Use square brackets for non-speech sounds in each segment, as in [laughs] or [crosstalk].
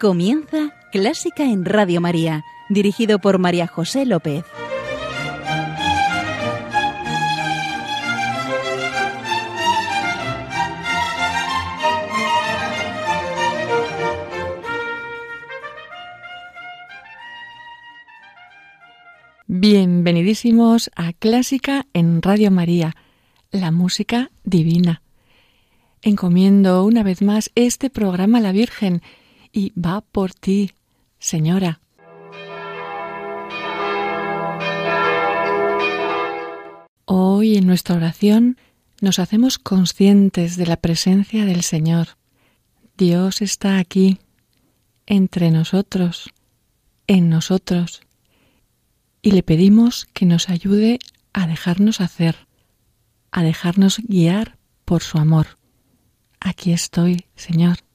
Comienza Clásica en Radio María, dirigido por María José López. Bienvenidísimos a Clásica en Radio María, la música divina. Encomiendo una vez más este programa a la Virgen y va por ti, Señora. Hoy en nuestra oración nos hacemos conscientes de la presencia del Señor. Dios está aquí, entre nosotros, en nosotros, y le pedimos que nos ayude a dejarnos hacer, a dejarnos guiar por su amor. Aquí estoy, Señor.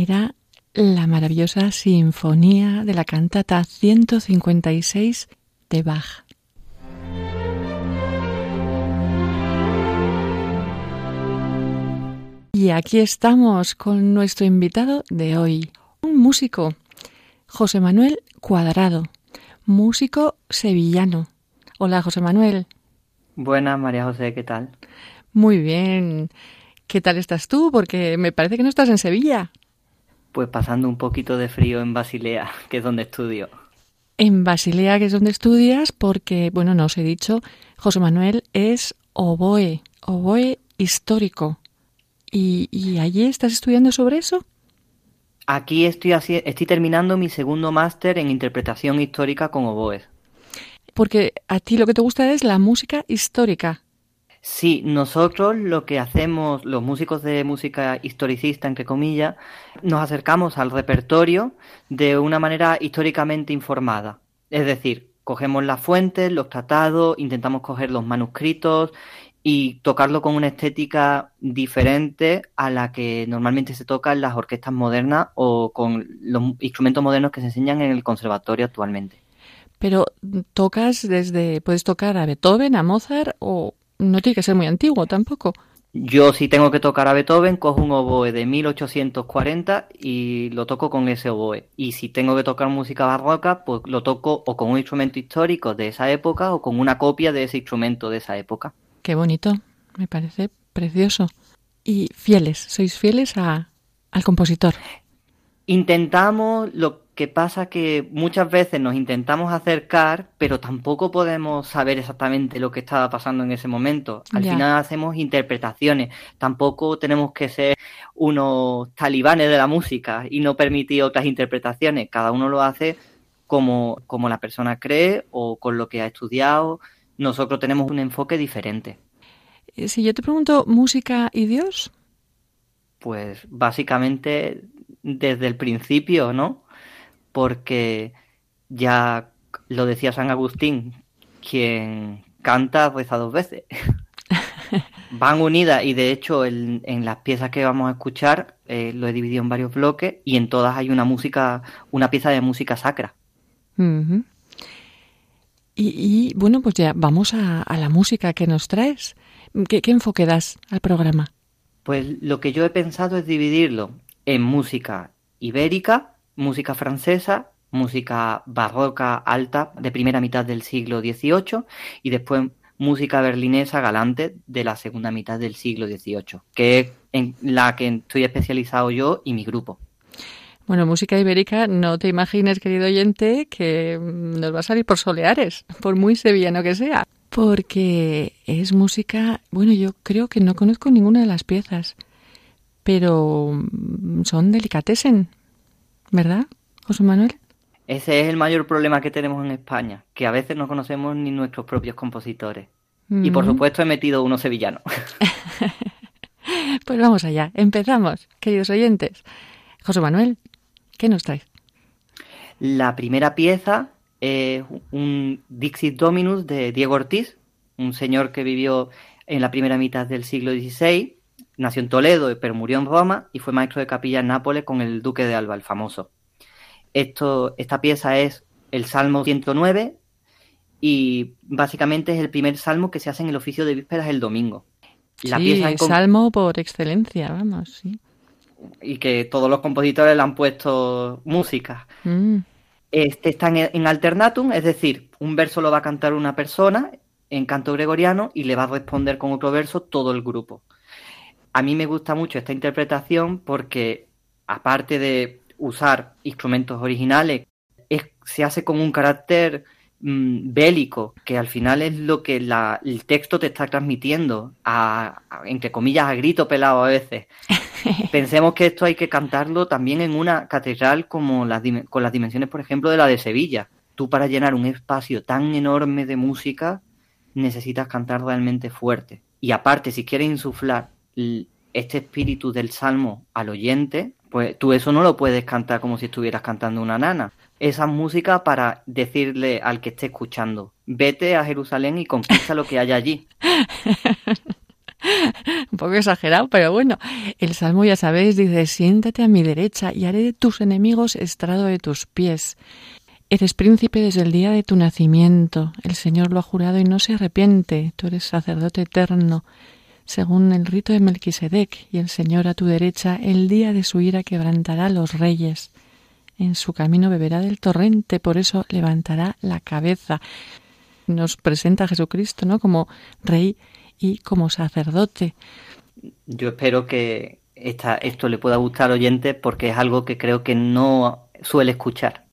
Era la maravillosa sinfonía de la cantata 156 de Bach. Y aquí estamos con nuestro invitado de hoy, un músico, José Manuel Cuadrado, músico sevillano. Hola, José Manuel. Buenas, María José, ¿qué tal? Muy bien. ¿Qué tal estás tú? Porque me parece que no estás en Sevilla. Pues pasando un poquito de frío en Basilea, que es donde estudio. En Basilea, que es donde estudias, porque, bueno, no os he dicho, José Manuel es oboe, oboe histórico. ¿Y, allí estás estudiando sobre eso? Aquí estoy, estoy terminando mi segundo máster en interpretación histórica con oboes. Porque a ti lo que te gusta es la música histórica. Sí, nosotros lo que hacemos, los músicos de música historicista, entre comillas, nos acercamos al repertorio de una manera históricamente informada. Es decir, cogemos las fuentes, los tratados, intentamos coger los manuscritos y tocarlo con una estética diferente a la que normalmente se toca en las orquestas modernas o con los instrumentos modernos que se enseñan en el conservatorio actualmente. Pero tocas desde, puedes tocar a Beethoven, a Mozart o no tiene que ser muy antiguo tampoco. Yo si tengo que tocar a Beethoven, cojo un oboe de 1840 y lo toco con ese oboe. Y si tengo que tocar música barroca, pues lo toco o con un instrumento histórico de esa época o con una copia de ese instrumento de esa época. Qué bonito, me parece precioso. Y fieles, sois fieles a, al compositor. Intentamos, lo que pasa que muchas veces nos intentamos acercar, pero tampoco podemos saber exactamente lo que estaba pasando en ese momento. Al final hacemos interpretaciones, tampoco tenemos que ser unos talibanes de la música y no permitir otras interpretaciones. Cada uno lo hace como, como la persona cree o con lo que ha estudiado. Nosotros tenemos un enfoque diferente. Eh, si yo te pregunto, ¿música y Dios? Pues básicamente desde el principio, ¿no? Porque ya lo decía San Agustín, quien canta reza dos veces. [laughs] Van unidas y de hecho en, las piezas que vamos a escuchar eh, lo he dividido en varios bloques y en todas hay una música, una pieza de música sacra. y, bueno, pues ya vamos a, la música que nos traes. ¿Qué enfoque das al programa? Pues lo que yo he pensado es dividirlo en música ibérica, música francesa, música barroca alta de primera mitad del siglo XVIII y después música berlinesa galante de la segunda mitad del siglo XVIII, que es en la que estoy especializado yo y mi grupo. Bueno, música ibérica, no te imagines, querido oyente, que nos va a salir por soleares, por muy sevillano que sea, porque es música, bueno, yo creo que no conozco ninguna de las piezas, pero mm, son delicatessen, ¿verdad, José Manuel? Ese es el mayor problema que tenemos en España, que a veces no conocemos ni nuestros propios compositores. Y por supuesto he metido uno sevillano. [laughs] pues vamos allá, empezamos, queridos oyentes. José Manuel, ¿qué nos traes? La primera pieza es un Dixit Dominus de Diego Ortiz, un señor que vivió en la primera mitad del siglo XVI Nació en Toledo, pero murió en Roma y fue maestro de capilla en Nápoles con el duque de Alba, el famoso. Esto, esta pieza es el Salmo 109 y básicamente es el primer salmo que se hace en el oficio de vísperas el domingo. La sí, salmo por excelencia, vamos, sí. Y que todos los compositores le han puesto música. Mm. Este está en, en, alternatum, es decir, un verso lo va a cantar una persona en canto gregoriano y le va a responder con otro verso todo el grupo a mí me gusta mucho esta interpretación porque, aparte de usar instrumentos originales, se hace con un carácter mm, bélico, que al final es lo que el texto te está transmitiendo, a, entre comillas, a grito pelado a veces. [laughs] Pensemos que esto hay que cantarlo también en una catedral como las, con las dimensiones, por ejemplo, de la de Sevilla. Tú para llenar un espacio tan enorme de música necesitas cantar realmente fuerte. Y aparte, si quieres insuflar este espíritu del salmo al oyente, pues tú eso no lo puedes cantar como si estuvieras cantando una nana. Esa música para decirle al que esté escuchando, vete a Jerusalén y conquista lo que hay allí. [laughs] Un poco exagerado, pero bueno, el salmo ya sabéis, dice, siéntate a mi derecha y haré de tus enemigos estrado de tus pies. Eres príncipe desde el día de tu nacimiento, el Señor lo ha jurado y no se arrepiente, tú eres sacerdote eterno según el rito de Melquisedec, y el Señor a tu derecha, el día de su ira quebrantará los reyes. En su camino beberá del torrente, por eso levantará la cabeza. Nos presenta a Jesucristo, ¿no? Como rey y como sacerdote. Yo espero que esta, esto le pueda gustar al oyente porque es algo que creo que no suele escuchar.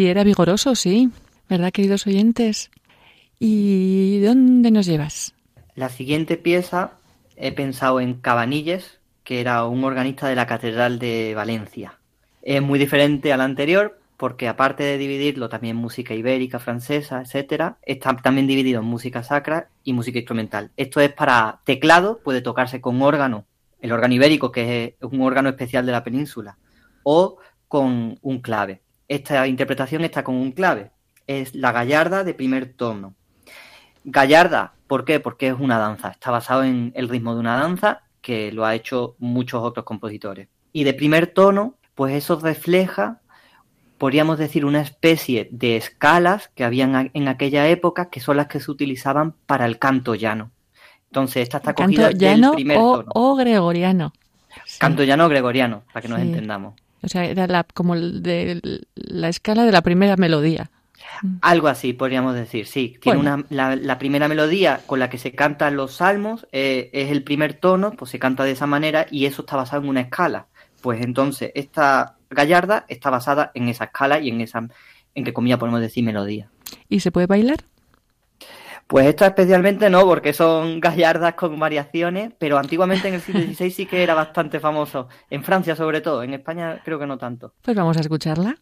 Sí, era vigoroso, sí. ¿Verdad, queridos oyentes? ¿Y dónde nos llevas? La siguiente pieza he pensado en Cabanilles, que era un organista de la Catedral de Valencia. Es muy diferente a la anterior porque aparte de dividirlo también música ibérica, francesa, etcétera, está también dividido en música sacra y música instrumental. Esto es para teclado, puede tocarse con órgano, el órgano ibérico, que es un órgano especial de la península, o con un clave. Esta interpretación está con un clave. Es la gallarda de primer tono. Gallarda, ¿por qué? Porque es una danza. Está basado en el ritmo de una danza que lo ha hecho muchos otros compositores. Y de primer tono, pues eso refleja, podríamos decir, una especie de escalas que habían en aquella época que son las que se utilizaban para el canto llano. Entonces, esta está cogida llano del primer o, tono. o gregoriano. Canto llano gregoriano, para que nos Sí. entendamos. O sea, era la, como el de la escala de la primera melodía. Algo así, podríamos decir, sí. Tiene Bueno. una, la, la primera melodía con la que se cantan los salmos eh, es el primer tono, pues se canta de esa manera y eso está basado en una escala. Pues entonces, esta gallarda está basada en esa escala y en esa, en que comillas podemos decir melodía. ¿Y se puede bailar? Pues esta especialmente no, porque son gallardas con variaciones, pero antiguamente en el siglo XVI sí que era bastante famoso. En Francia sobre todo, en España creo que no tanto. Pues vamos a escucharla.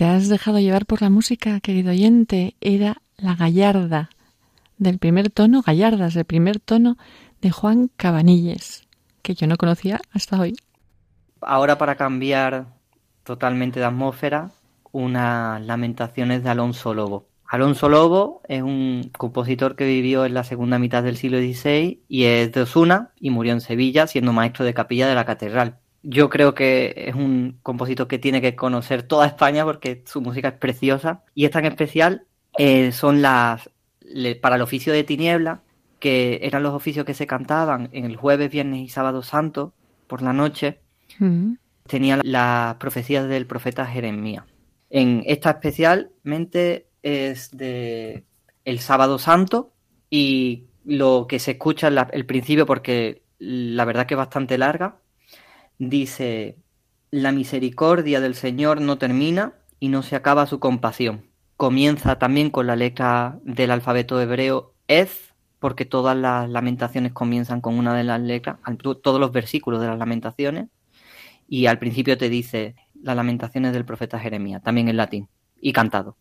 Te has dejado llevar por la música, querido oyente, era la gallarda, del primer tono, gallardas, del primer tono de Juan Cabanilles, que yo no conocía hasta hoy. Ahora para cambiar totalmente de atmósfera, unas lamentaciones de Alonso Lobo. Alonso Lobo es un compositor que vivió en la segunda mitad del siglo XVI y es de Osuna y murió en Sevilla siendo maestro de capilla de la catedral. Yo creo que es un compositor que tiene que conocer toda España porque su música es preciosa y es tan especial eh, son las para el oficio de tiniebla que eran los oficios que se cantaban en el jueves, viernes y sábado santo por la noche. Mm. Tenían las profecías del profeta Jeremías. En esta especialmente es de el sábado santo y lo que se escucha en el principio, porque la verdad que es bastante larga, dice, la misericordia del Señor no termina y no se acaba su compasión. Comienza también con la letra del alfabeto hebreo Ez, porque todas las lamentaciones comienzan con una de las letras, todos los versículos de las lamentaciones, y al principio te dice las lamentaciones del profeta Jeremías, también en latín, y cantado.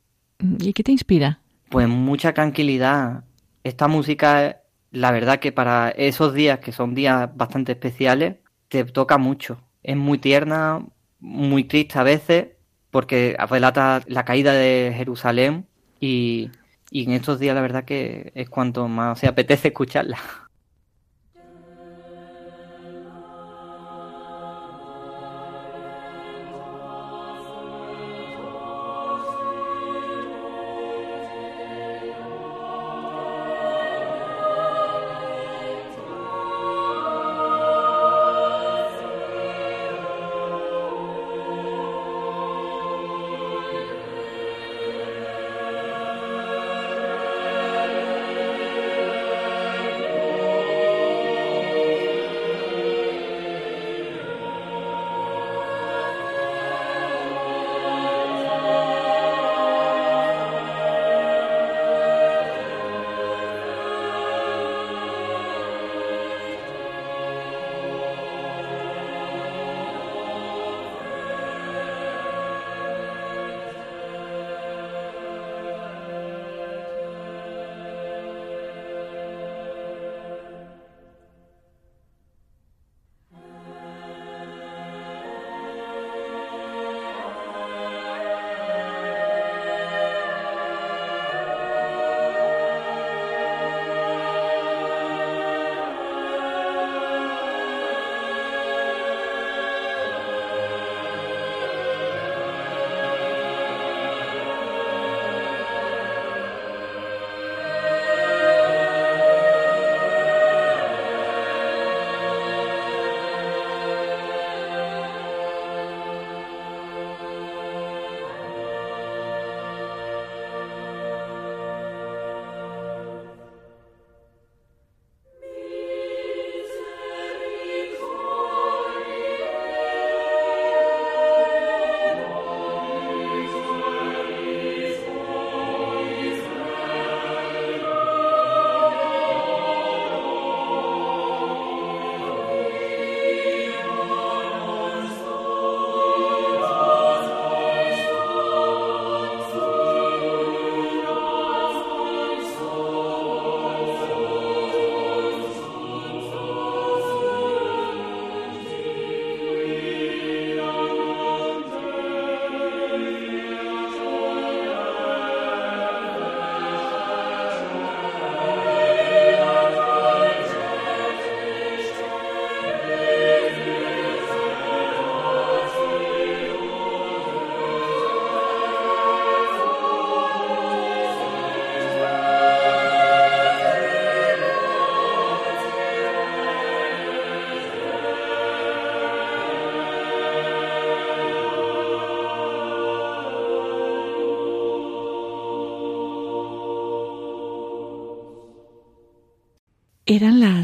¿Y qué te inspira? Pues mucha tranquilidad. Esta música, la verdad que para esos días, que son días bastante especiales, te toca mucho. Es muy tierna, muy triste a veces, porque relata la caída de Jerusalén y, y en estos días la verdad que es cuanto más se apetece escucharla.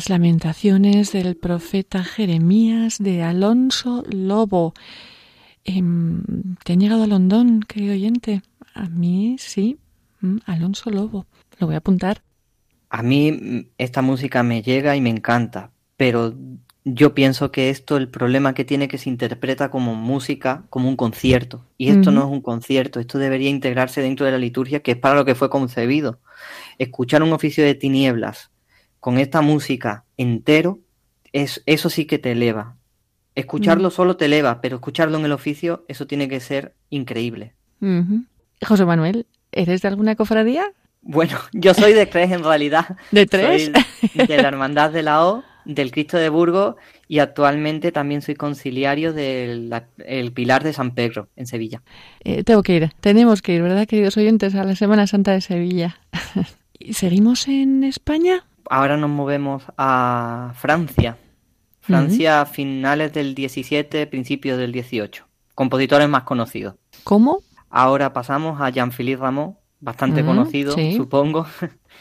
Las lamentaciones del profeta Jeremías de Alonso Lobo. Em, ¿Te han llegado a Londón, querido oyente? A mí sí, mm, Alonso Lobo. Lo voy a apuntar. A mí mm, esta música me llega y me encanta, pero yo pienso que esto, el problema que tiene que se interpreta como música, como un concierto. Y esto no es un concierto, esto debería integrarse dentro de la liturgia, que es para lo que fue concebido. Escuchar un oficio de tinieblas con esta música entero, es, eso sí que te eleva. Escucharlo solo te eleva, pero escucharlo en el oficio, eso tiene que ser increíble. José Manuel, ¿eres de alguna cofradía? Bueno, [laughs] yo soy de tres en realidad. ¿De tres? de la Hermandad de la O del Cristo de Burgos y actualmente también soy conciliario del Pilar de San Pedro en Sevilla. Eh, tengo que ir, tenemos que ir, ¿verdad, queridos oyentes, a la Semana Santa de Sevilla? [laughs] ¿Seguimos en España? Ahora nos movemos a Francia. Francia, finales del 17, principios del 18. Compositores más conocidos. ¿Cómo? Ahora pasamos a Jean-Philippe Rameau, bastante conocido, supongo.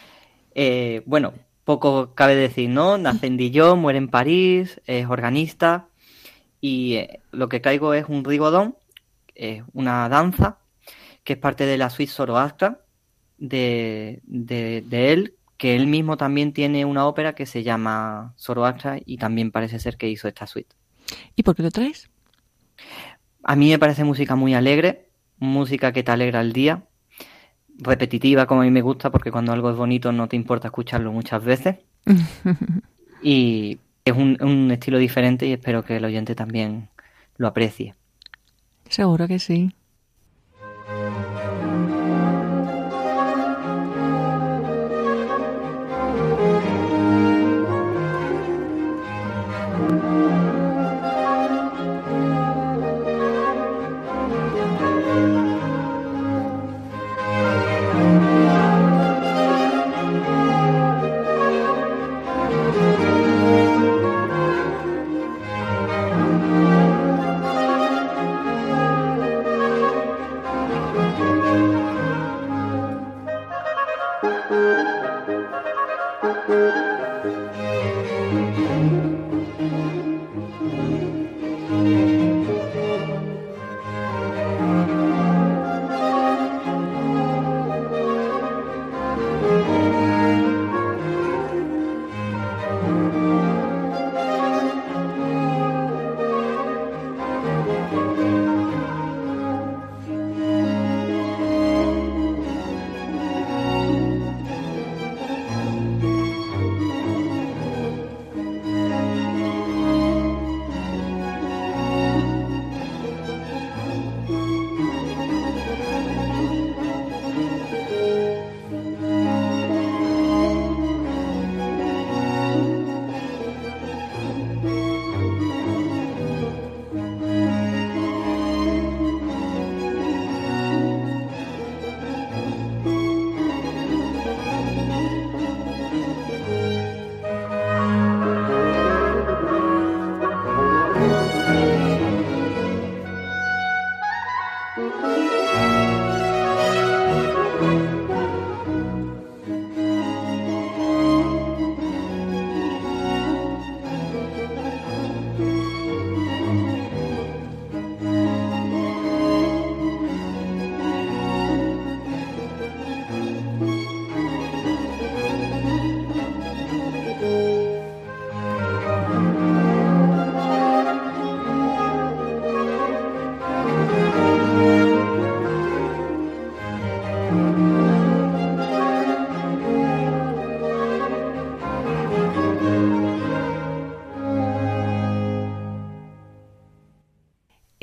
[laughs] eh, bueno, poco cabe decir, ¿no? Nace en Dijon, muere en París, es organista y eh, lo que traigo es un rigodón, una danza que es parte de la suite Zoroastra de, de, él, que él mismo también tiene una ópera que se llama Zoroastra y también parece ser que hizo esta suite. ¿Y por qué lo traes? A mí me parece música muy alegre, música que te alegra el día, repetitiva como a mí me gusta, porque cuando algo es bonito no te importa escucharlo muchas veces. [laughs] y es un, un estilo diferente y espero que el oyente también lo aprecie. Seguro que sí.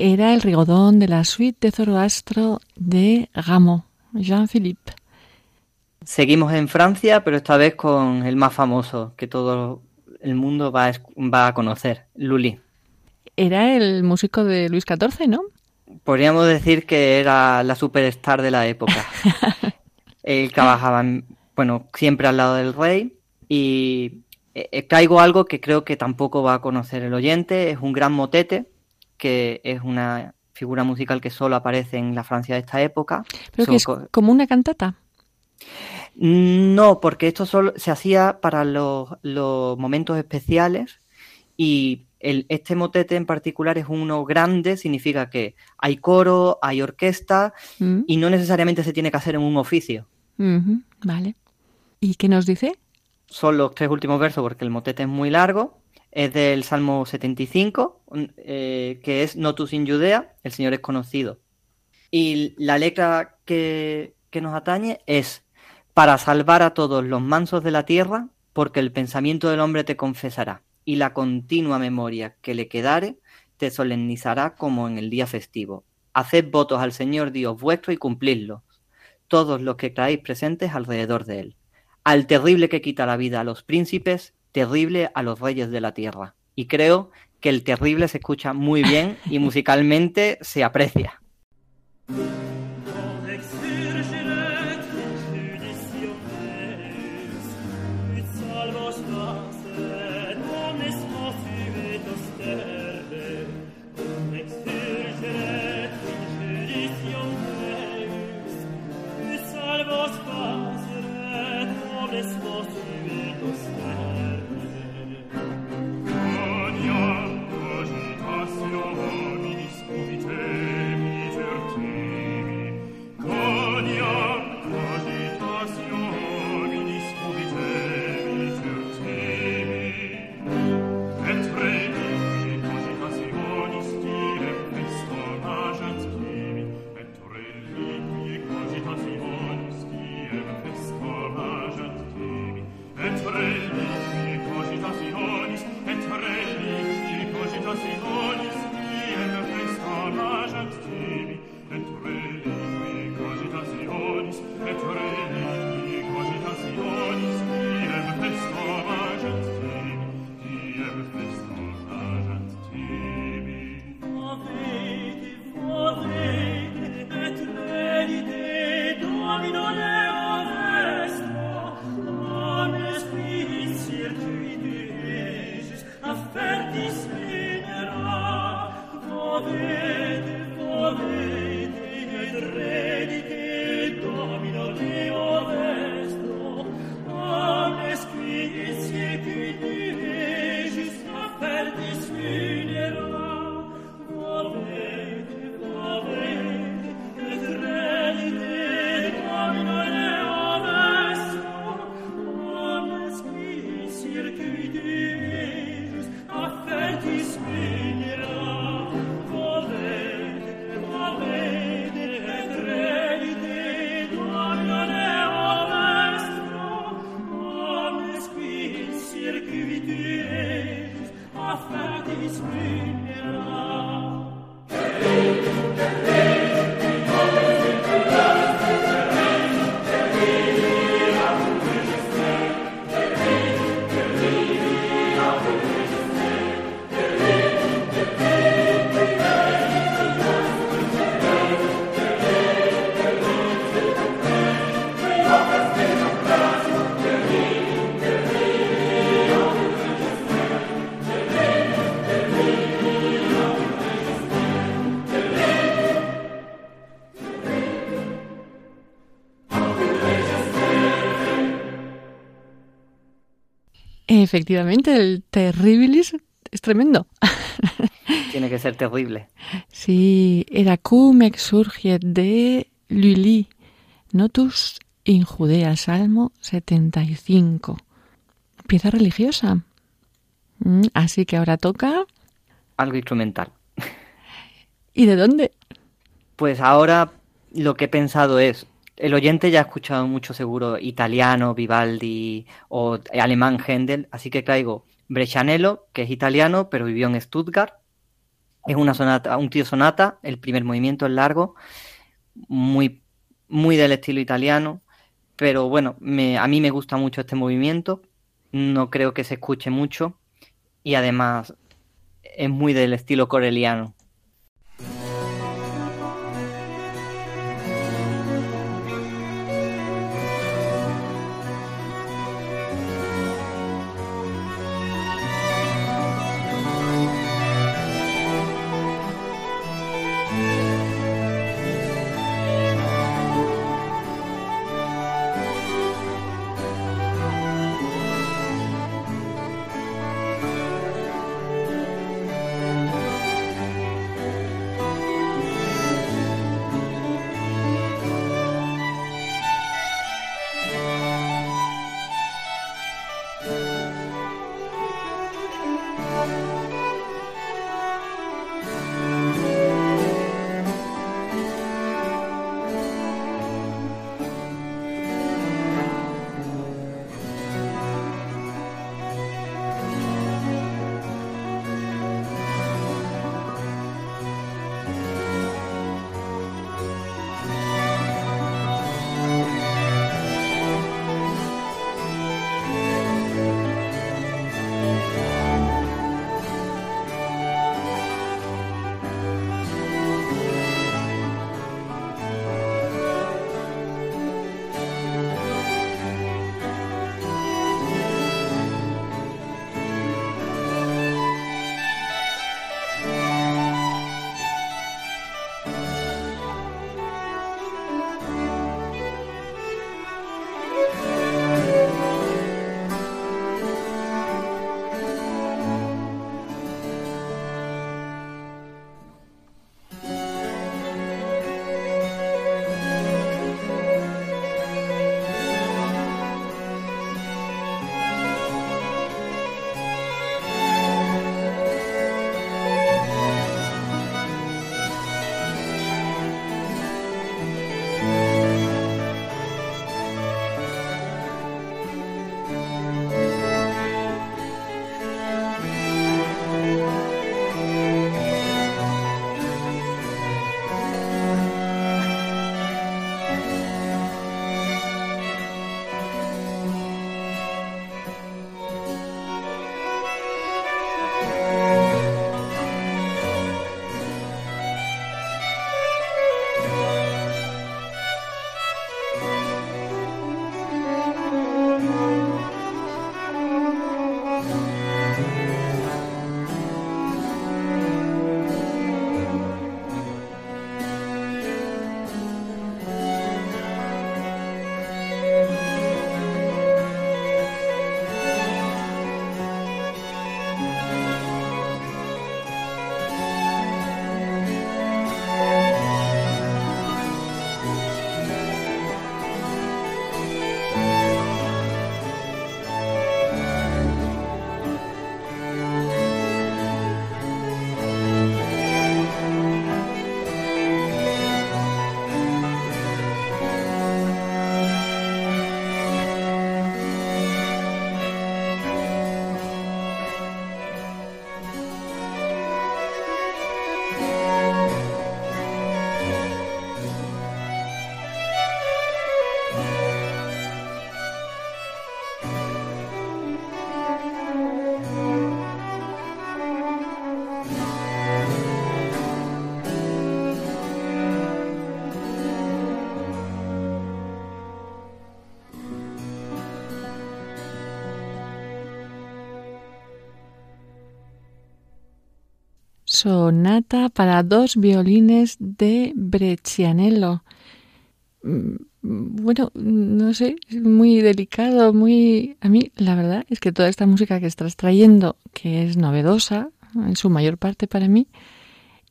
Era el rigodón de la suite de Zoroastro de Rameau, Jean-Philippe. Seguimos en Francia, pero esta vez con el más famoso que todo el mundo va a, va a conocer, Lully. Era el músico de Luis XIV, ¿no? Podríamos decir que era la superstar de la época. [laughs] Él trabajaba, bueno, siempre al lado del rey y eh, eh, traigo algo que creo que tampoco va a conocer el oyente. Es un gran motete que es una figura musical que solo aparece en la Francia de esta época. ¿Pero que es como una cantata? No, porque esto solo se hacía para los, momentos especiales y el, este motete en particular es uno grande, significa que hay coro, hay orquesta mm. y no necesariamente se tiene que hacer en un oficio. Vale. ¿Y qué nos dice? Son los tres últimos versos porque el motete es muy largo es del Salmo 75, eh, que es Notus in Judea, el Señor es conocido. Y la letra que, que nos atañe es para salvar a todos los mansos de la tierra, porque el pensamiento del hombre te confesará, y la continua memoria que le quedare te solemnizará como en el día festivo. Haced votos al Señor Dios vuestro y cumplidlos, todos los que traéis presentes alrededor de él. Al terrible que quita la vida a los príncipes, terrible a los reyes de la tierra. Y creo que el terrible se escucha muy bien y musicalmente se aprecia. Efectivamente, el Terribilis es tremendo. [laughs] Tiene que ser terrible. Sí, era cum exurgiet de Luli, notus in Judea, Salmo 75. Pieza religiosa. Mm, así que ahora toca... Algo instrumental. ¿Y de dónde? Pues ahora lo que he pensado es, el oyente ya ha escuchado mucho seguro italiano, Vivaldi o alemán Händel, así que traigo Brescianello, que es italiano, pero vivió en Stuttgart. Es una sonata, un tío sonata, el primer movimiento es largo, muy, muy del estilo italiano, pero bueno, a mí me gusta mucho este movimiento, no creo que se escuche mucho y además es muy del estilo coreliano. Sonata para dos violines de Breccianello. Mm, bueno, no sé, muy delicado, muy... A mí la verdad es que toda esta música que estás trayendo, que es novedosa, en su mayor parte para mí,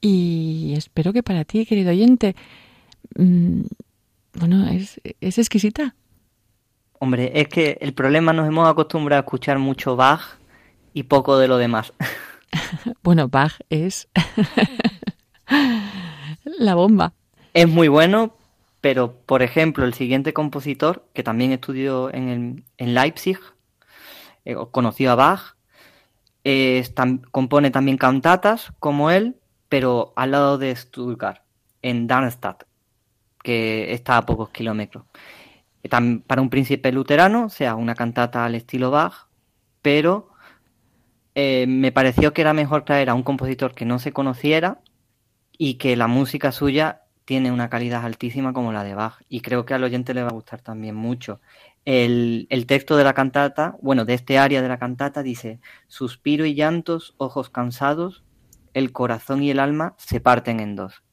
y espero que para ti, querido oyente, mm, bueno, es, es exquisita. Hombre, es que el problema nos hemos acostumbrado a escuchar mucho Bach y poco de lo demás. [laughs] [laughs] bueno, Bach es [laughs] la bomba. Es muy bueno, pero por ejemplo, el siguiente compositor, que también estudió en, en Leipzig, eh, conoció a Bach, compone también cantatas como él, pero al lado de Stuttgart, en Darmstadt, que está a pocos kilómetros. Para un príncipe luterano, o sea, una cantata al estilo Bach, pero eh, me pareció que era mejor traer a un compositor que no se conociera y que la música suya tiene una calidad altísima como la de Bach. Y creo que al oyente le va a gustar también mucho. El, el, texto de la cantata, bueno, de este área de la cantata dice, suspiro y llantos, ojos cansados, el corazón y el alma se parten en dos.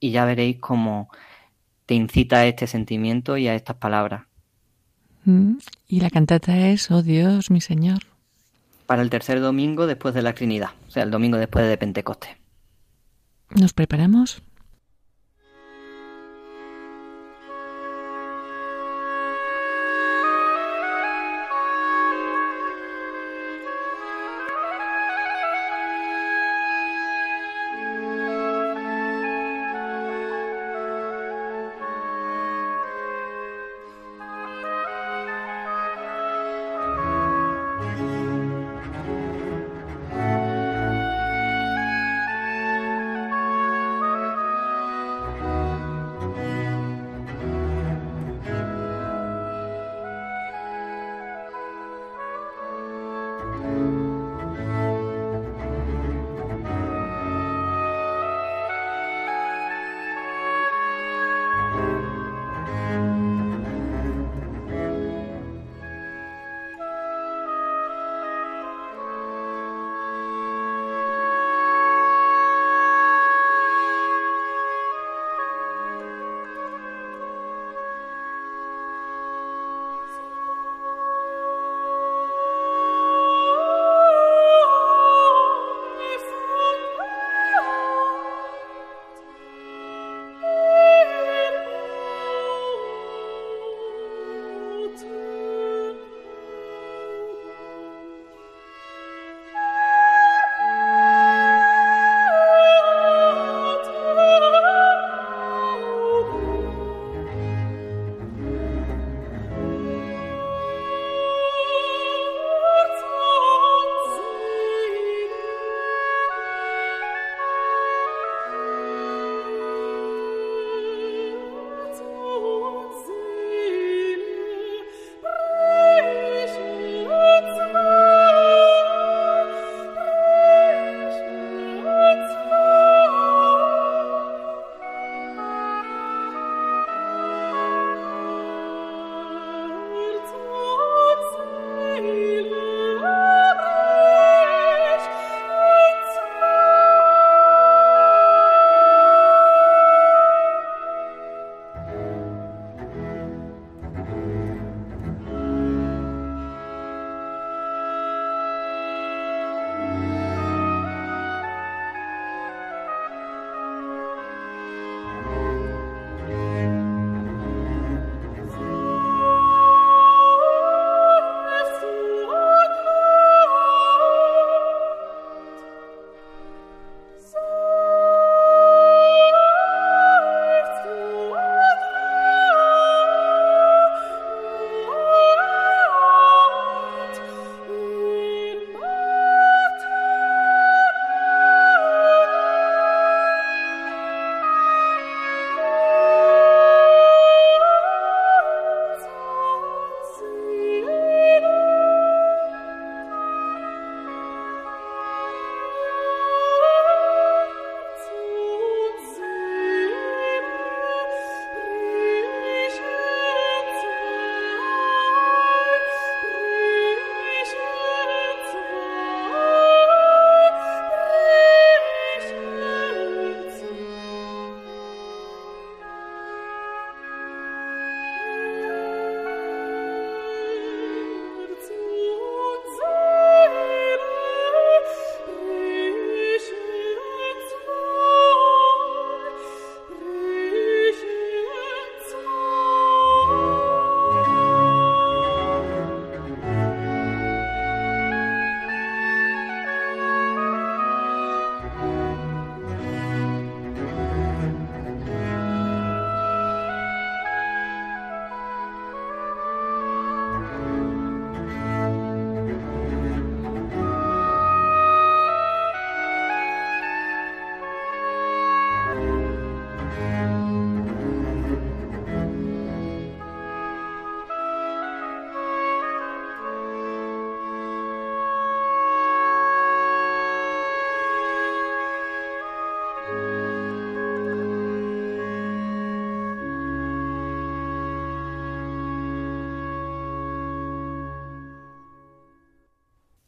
Y ya veréis cómo te incita a este sentimiento y a estas palabras. Mm, y la cantata es, oh Dios, mi Señor. Para el tercer domingo después de la Trinidad, o sea, el domingo después de Pentecostés. ¿Nos preparamos?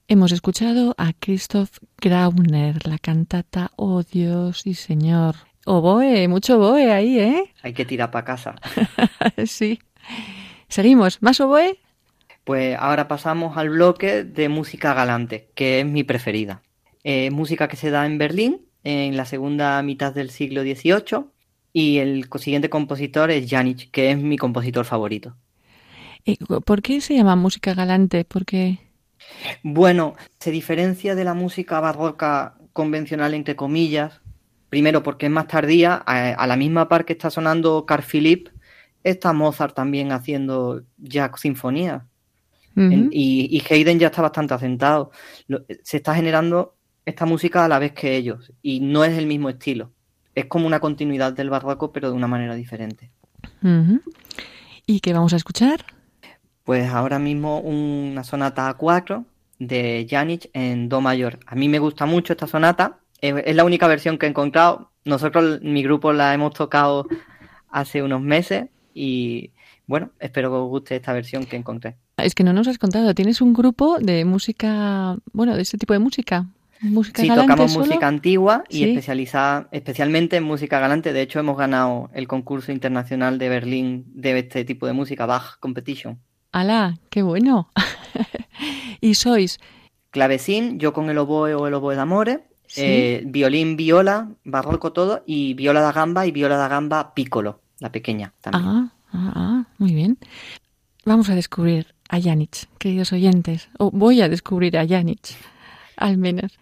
Hemos escuchado a Christoph Grauner, la cantata Oh Dios y Señor. Oboe, mucho oboe ahí, ¿eh? [laughs] Hay que tirar para casa. sí. Seguimos. ¿Más oboe? Pues ahora pasamos al bloque de música galante, que es mi preferida. Eh, música que se da en Berlín en la segunda mitad del siglo XVIII y el siguiente compositor es Janich, que es mi compositor favorito. ¿Por qué se llama música galante? Porque bueno, se diferencia de la música barroca convencional, entre comillas, primero porque es más tardía, a, la misma par que está sonando Carl Philipp, está Mozart también haciendo ya sinfonía. y, y, Haydn ya está bastante asentado. se está generando esta música a la vez que ellos, y no es el mismo estilo. Es como una continuidad del barroco, pero de una manera diferente. ¿Y qué vamos a escuchar? Pues ahora mismo una sonata A4 de Janich en Do mayor. A mí me gusta mucho esta sonata. Es, la única versión que he encontrado. Nosotros, mi grupo, la hemos tocado hace unos meses y bueno, espero que os guste esta versión que encontré. Es que no nos has contado, ¿tienes un grupo de música, bueno, de este tipo de música? ¿Música sí, tocamos música antigua y especializada, especialmente en música galante. De hecho, hemos ganado el concurso internacional de Berlín de este tipo de música, Bach Competition. ¡Hala! ¡Qué bueno! [laughs] y sois clavecín, yo con el oboe o el oboe de amores, eh, violín, viola, barroco todo, y viola da gamba y viola da gamba piccolo, la pequeña también. Ah, ah, ah, muy bien. Vamos a descubrir a Janich, queridos oyentes, o voy a descubrir a Janich, al menos.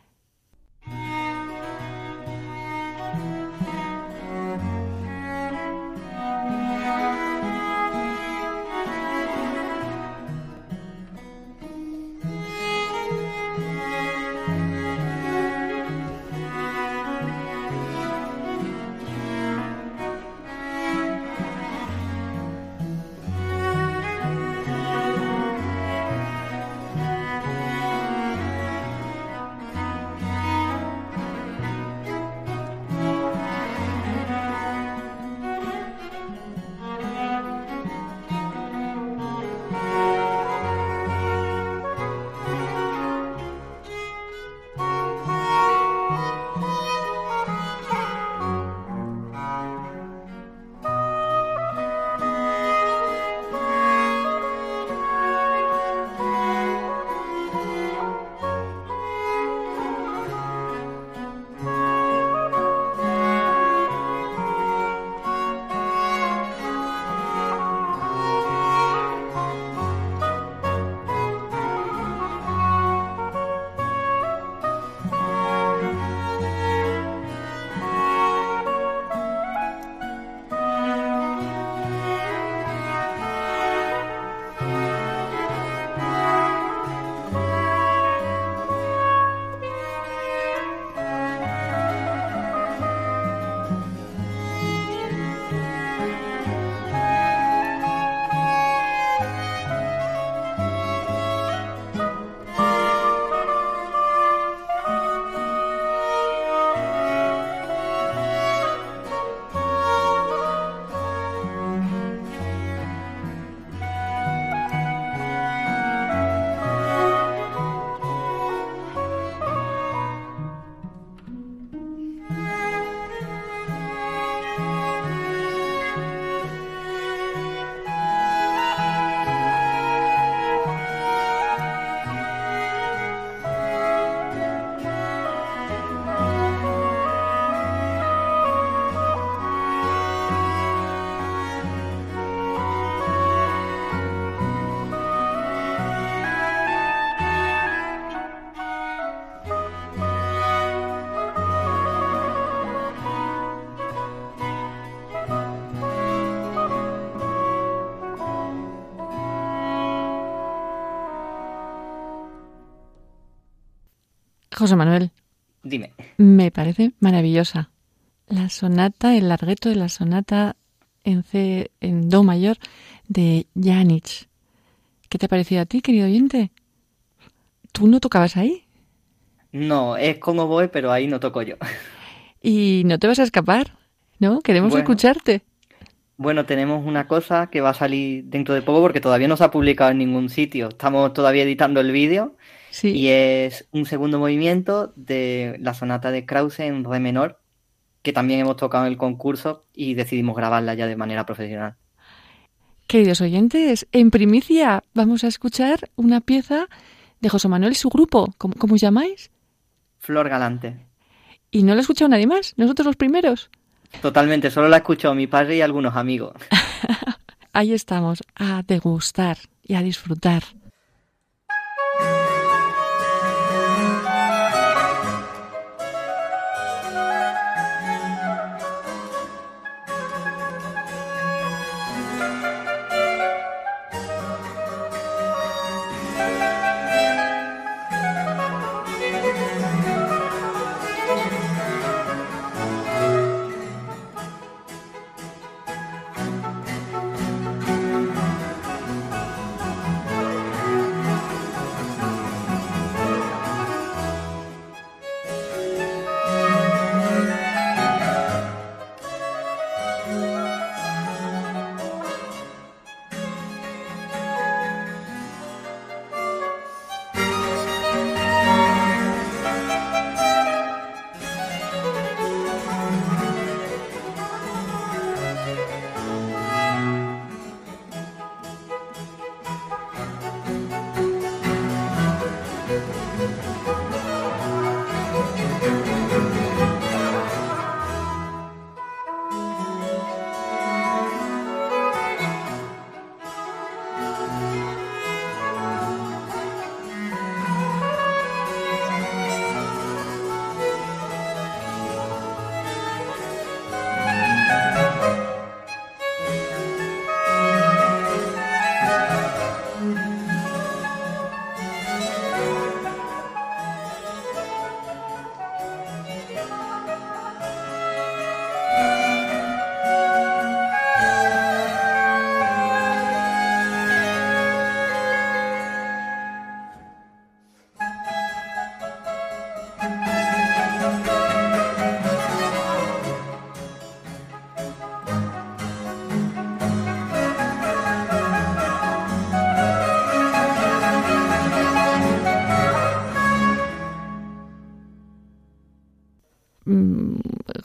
José Manuel. Dime. Me parece maravillosa. La sonata, el largueto de la sonata en C, en Do mayor de Janich. ¿Qué te ha parecido a ti, querido oyente? ¿Tú no tocabas ahí? No, es como voy, pero ahí no toco yo. [laughs] ¿Y no te vas a escapar? ¿No? Queremos escucharte. Bueno, tenemos una cosa que va a salir dentro de poco porque todavía no se ha publicado en ningún sitio. Estamos todavía editando el vídeo Y es un segundo movimiento de la sonata de Krause en re menor, que también hemos tocado en el concurso y decidimos grabarla ya de manera profesional. Queridos oyentes, en primicia vamos a escuchar una pieza de José Manuel y su grupo. ¿Cómo, cómo os llamáis? Flor Galante. ¿Y no la ha escuchado nadie más? ¿Nosotros los primeros? Totalmente, solo la escuchó mi padre y algunos amigos. [laughs] Ahí estamos, a degustar y a disfrutar.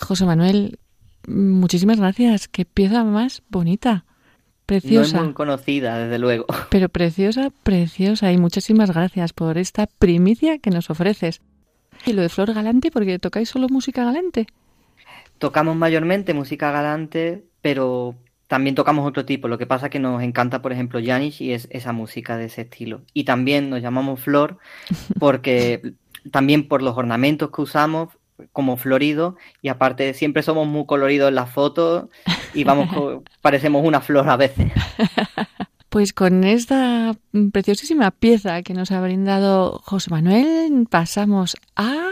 José Manuel, muchísimas gracias. Qué pieza más bonita. Preciosa. No es muy conocida, desde luego. [laughs] Pero preciosa, preciosa. Y muchísimas gracias por esta primicia que nos ofreces. Y lo de Flor Galante, porque tocáis solo música galante. Tocamos mayormente música galante, pero también tocamos otro tipo. Lo que pasa es que nos encanta, por ejemplo, Janis y es esa música de ese estilo. Y también nos llamamos Flor porque [laughs] también por los ornamentos que usamos como florido y aparte siempre somos muy coloridos en las fotos y vamos [laughs] parecemos una flor a veces. [laughs] Pues con esta preciosísima pieza que nos ha brindado José Manuel pasamos a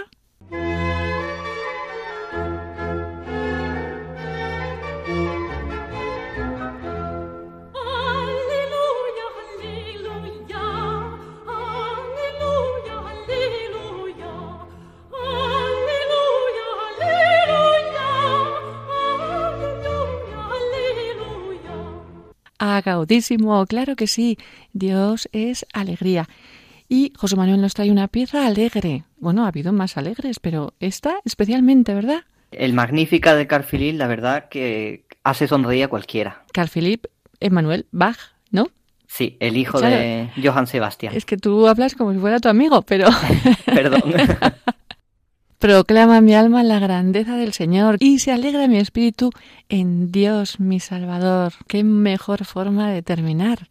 Agaudísimo, claro que sí. Dios es alegría. Y José Manuel nos trae una pieza alegre. Bueno, ha habido más alegres, pero esta especialmente, ¿verdad? El Magnífica de Carl Philipp, la verdad que hace sonreír a cualquiera. Carl Philipp, Emmanuel Bach, ¿no? Sí, el hijo de Johann Sebastian. Es que tú hablas como si fuera tu amigo, pero... [laughs] Perdón. [laughs] Proclama mi alma la grandeza del Señor y se alegra mi espíritu en Dios mi Salvador. Qué mejor forma de terminar.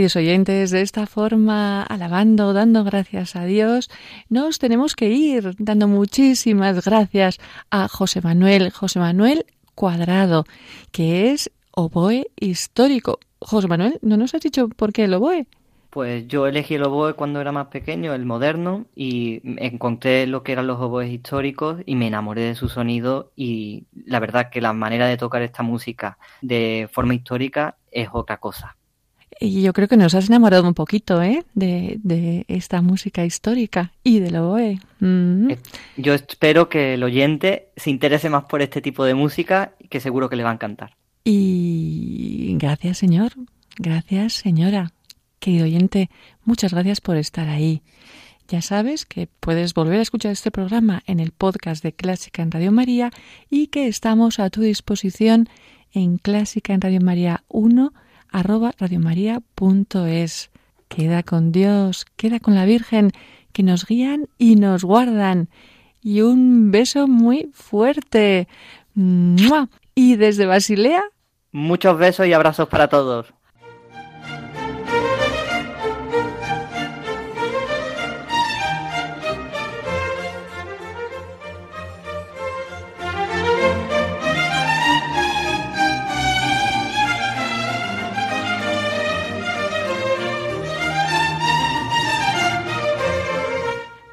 Queridos oyentes, de esta forma, alabando, dando gracias a Dios, nos tenemos que ir dando muchísimas gracias a José Manuel, José Manuel Cuadrado, que es oboe histórico. José Manuel, ¿no nos has dicho por qué el oboe? Pues yo elegí el oboe cuando era más pequeño, el moderno, y encontré lo que eran los oboes históricos y me enamoré de su sonido y la verdad que la manera de tocar esta música de forma histórica es otra cosa. Y yo creo que nos has enamorado un poquito, ¿eh? De, esta música histórica y del oboe. Mm. Eh, yo espero que el oyente se interese más por este tipo de música, que seguro que le va a encantar. Y gracias, señor. Gracias, señora. Querido oyente, muchas gracias por estar ahí. Ya sabes que puedes volver a escuchar este programa en el podcast de Clásica en Radio María y que estamos a tu disposición en Clásica en Radio María 1 radiomaria.es. Queda con Dios, queda con la Virgen, que nos guían y nos guardan. Y un beso muy fuerte. Y desde Basilea. Muchos besos y abrazos para todos.